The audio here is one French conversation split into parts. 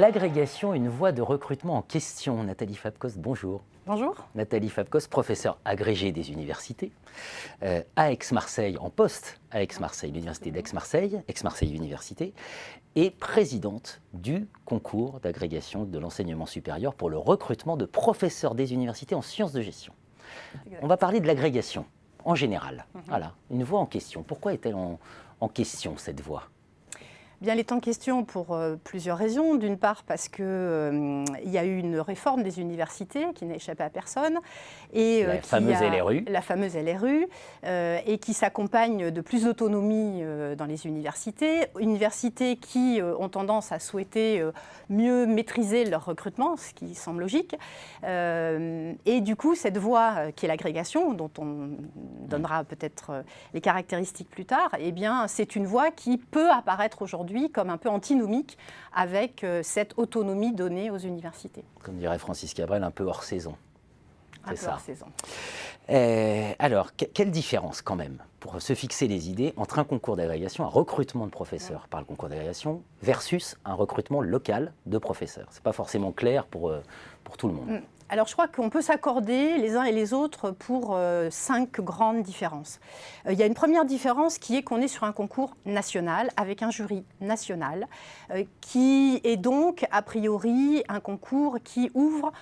L'agrégation, une voie de recrutement en question. Nathalie Fabkos, bonjour. Bonjour. Nathalie Fabkos, professeure agrégée des universités euh, à Aix-Marseille, en poste à Aix-Marseille, l'université d'Aix-Marseille, Aix-Marseille Université, et présidente du concours d'agrégation de l'enseignement supérieur pour le recrutement de professeurs des universités en sciences de gestion. On va parler de l'agrégation en général. Mhm. Voilà, une voie en question. Pourquoi est-elle en question cette voie? Bien, elle est en question pour euh, plusieurs raisons. D'une part, parce qu'il euh, y a eu une réforme des universités qui n'a échappé à personne. Et, la, fameuse LRU. la fameuse LRU. et qui s'accompagne de plus d'autonomie euh, dans les universités. Universités qui ont tendance à souhaiter mieux maîtriser leur recrutement, ce qui semble logique. et du coup, cette voie qui est l'agrégation, dont on donnera peut-être les caractéristiques plus tard, eh bien, c'est une voie qui peut apparaître aujourd'hui comme un peu antinomique avec euh, cette autonomie donnée aux universités. Comme dirait Francis Cabrel, un peu hors saison. C'est ça. Hors saison. Euh, alors, quelle différence quand même, pour se fixer les idées, entre un concours d'agrégation, un recrutement de professeurs par le concours d'agrégation, versus un recrutement local de professeurs? Ce n'est pas forcément clair pour, euh, pour tout le monde. Alors je crois qu'on peut s'accorder les uns et les autres pour euh, cinq grandes différences. Euh, il y a une première différence qui est qu'on est sur un concours national avec un jury national euh, qui est donc a priori un concours qui ouvre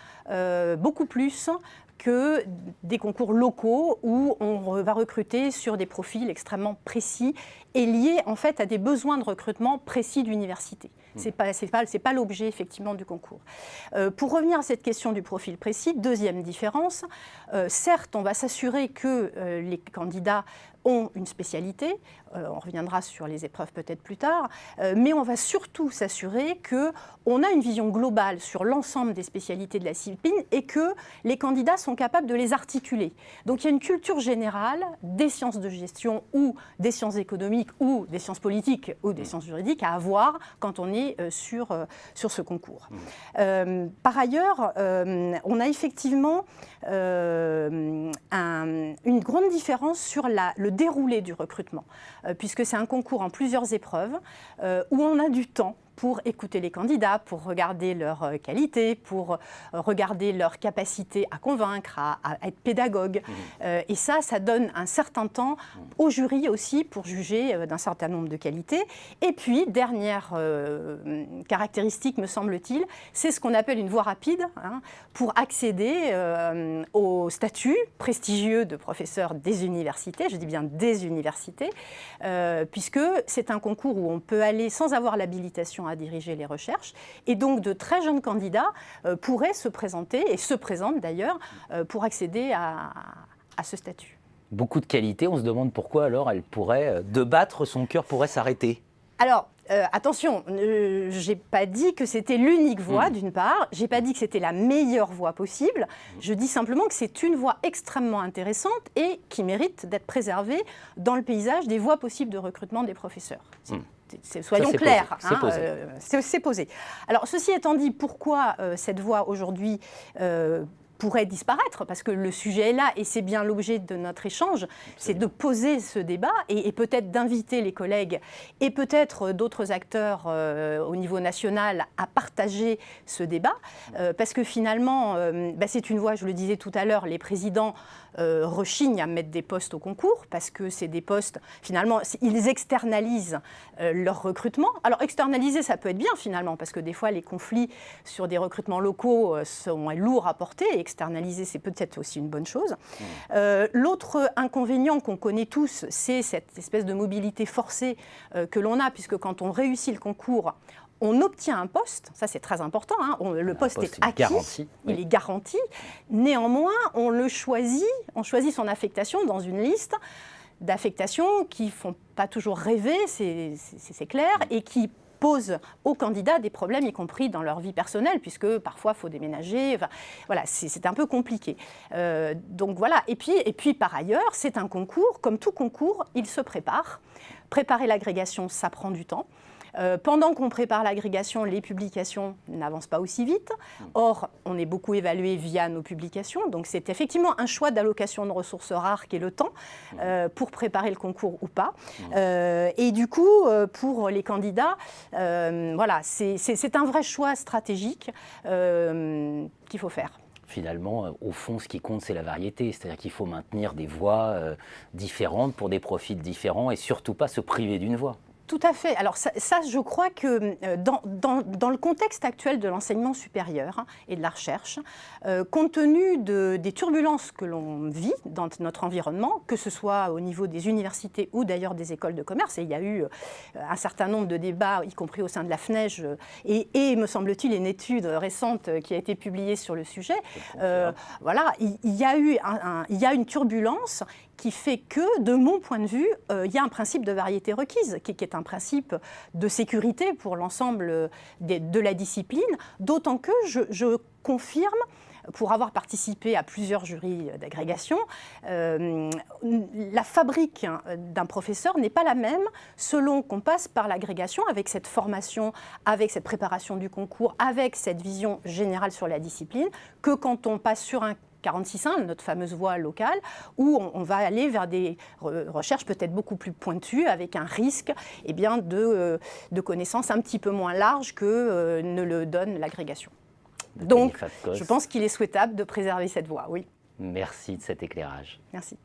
beaucoup plus que des concours locaux où on va recruter sur des profils extrêmement précis et liés en fait à des besoins de recrutement précis d'université. Ce n'est pas, pas, pas l'objet effectivement du concours. Euh, pour revenir à cette question du profil précis, deuxième différence, euh, certes on va s'assurer que euh, les candidats ont une spécialité, on reviendra sur les épreuves peut-être plus tard, mais on va surtout s'assurer qu'on a une vision globale sur l'ensemble des spécialités de la discipline et que les candidats sont capables de les articuler. Donc il y a une culture générale des sciences de gestion ou des sciences économiques ou des sciences politiques ou des sciences juridiques à avoir quand on est euh, sur, euh, sur ce concours. Mmh. Euh, par ailleurs, on a effectivement une grande différence sur la, le déroulé du recrutement, puisque c'est un concours en plusieurs épreuves où on a du temps pour écouter les candidats, pour regarder leur euh, qualité, pour euh, regarder leur capacité à convaincre, à, être pédagogue. Mmh. Euh, et ça, ça donne un certain temps mmh. au jury aussi pour juger d'un certain nombre de qualités. Et puis, dernière caractéristique, me semble-t-il, c'est ce qu'on appelle une voie rapide hein, pour accéder au statut prestigieux de professeur des universités, je dis bien des universités, puisque c'est un concours où on peut aller sans avoir l'habilitation à diriger les recherches. Et donc de très jeunes candidats euh, pourraient se présenter, et se présentent d'ailleurs, euh, pour accéder à, ce statut. Beaucoup de qualités, on se demande pourquoi alors elle pourrait, euh, de battre, son cœur pourrait s'arrêter. Alors, attention, je j'ai pas dit que c'était l'unique voie, hmm. d'une part. J'ai pas dit que c'était la meilleure voie possible. Je dis simplement que c'est une voie extrêmement intéressante et qui mérite d'être préservée dans le paysage des voies possibles de recrutement des professeurs. Soyons clairs, c'est posé. posé. Alors, ceci étant dit, pourquoi euh, cette voie aujourd'hui euh, pourrait disparaître, parce que le sujet est là et c'est bien l'objet de notre échange, c'est de poser ce débat et, peut-être d'inviter les collègues et peut-être d'autres acteurs euh, au niveau national à partager ce débat, euh, parce que finalement, euh, bah, c'est une voie, je le disais tout à l'heure, les présidents rechignent à mettre des postes au concours, parce que c'est des postes, finalement, ils externalisent leur recrutement. Alors externaliser, ça peut être bien finalement, parce que des fois, les conflits sur des recrutements locaux sont lourds à porter externaliser, c'est peut-être aussi une bonne chose. Mmh. Euh, l'autre inconvénient qu'on connaît tous, c'est cette espèce de mobilité forcée euh, que l'on a, puisque quand on réussit le concours, on obtient un poste, ça c'est très important, hein. le poste, est acquis, il est garanti. Néanmoins, on le choisit, on choisit son affectation dans une liste d'affectations qui font pas toujours rêver, c'est clair, mmh. et qui posent aux candidats des problèmes, y compris dans leur vie personnelle, puisque parfois il faut déménager. voilà, c'est un peu compliqué. Euh, donc voilà. Et puis, et puis par ailleurs, c'est un concours. Comme tout concours, il se prépare. Préparer l'agrégation, ça prend du temps. Euh, pendant qu'on prépare l'agrégation, les publications n'avancent pas aussi vite. Or, on est beaucoup évalué via nos publications. Donc, c'est effectivement un choix d'allocation de ressources rares qui est le temps euh, pour préparer le concours ou pas. Euh, et du coup, pour les candidats, voilà, c'est un vrai choix stratégique qu'il faut faire finalement, au fond, ce qui compte, c'est la variété. C'est-à-dire qu'il faut maintenir des voix différentes pour des profils différents et surtout pas se priver d'une voix. Tout à fait. Alors ça, je crois que euh, dans, le contexte actuel de l'enseignement supérieur hein, et de la recherche, euh, compte tenu des turbulences que l'on vit dans notre environnement, que ce soit au niveau des universités ou d'ailleurs des écoles de commerce, et il y a eu euh, un certain nombre de débats, y compris au sein de la FNEJ, et, me semble-t-il une étude récente qui a été publiée sur le sujet, voilà, il, y a eu il y a une turbulence qui fait que, de mon point de vue, euh, il y a un principe de variété requise, qui, est un principe de sécurité pour l'ensemble de, la discipline, d'autant que je, confirme pour avoir participé à plusieurs jurys d'agrégation, euh, la fabrique d'un professeur n'est pas la même selon qu'on passe par l'agrégation avec cette formation, avec cette préparation du concours, avec cette vision générale sur la discipline, que quand on passe sur un 46.1, notre fameuse voie locale, où on, va aller vers des recherches peut-être beaucoup plus pointues, avec un risque eh bien, de, euh, de connaissances un petit peu moins larges que euh, ne le donne l'agrégation. Donc, je pense qu'il est souhaitable de préserver cette voie, oui. Merci de cet éclairage. Merci.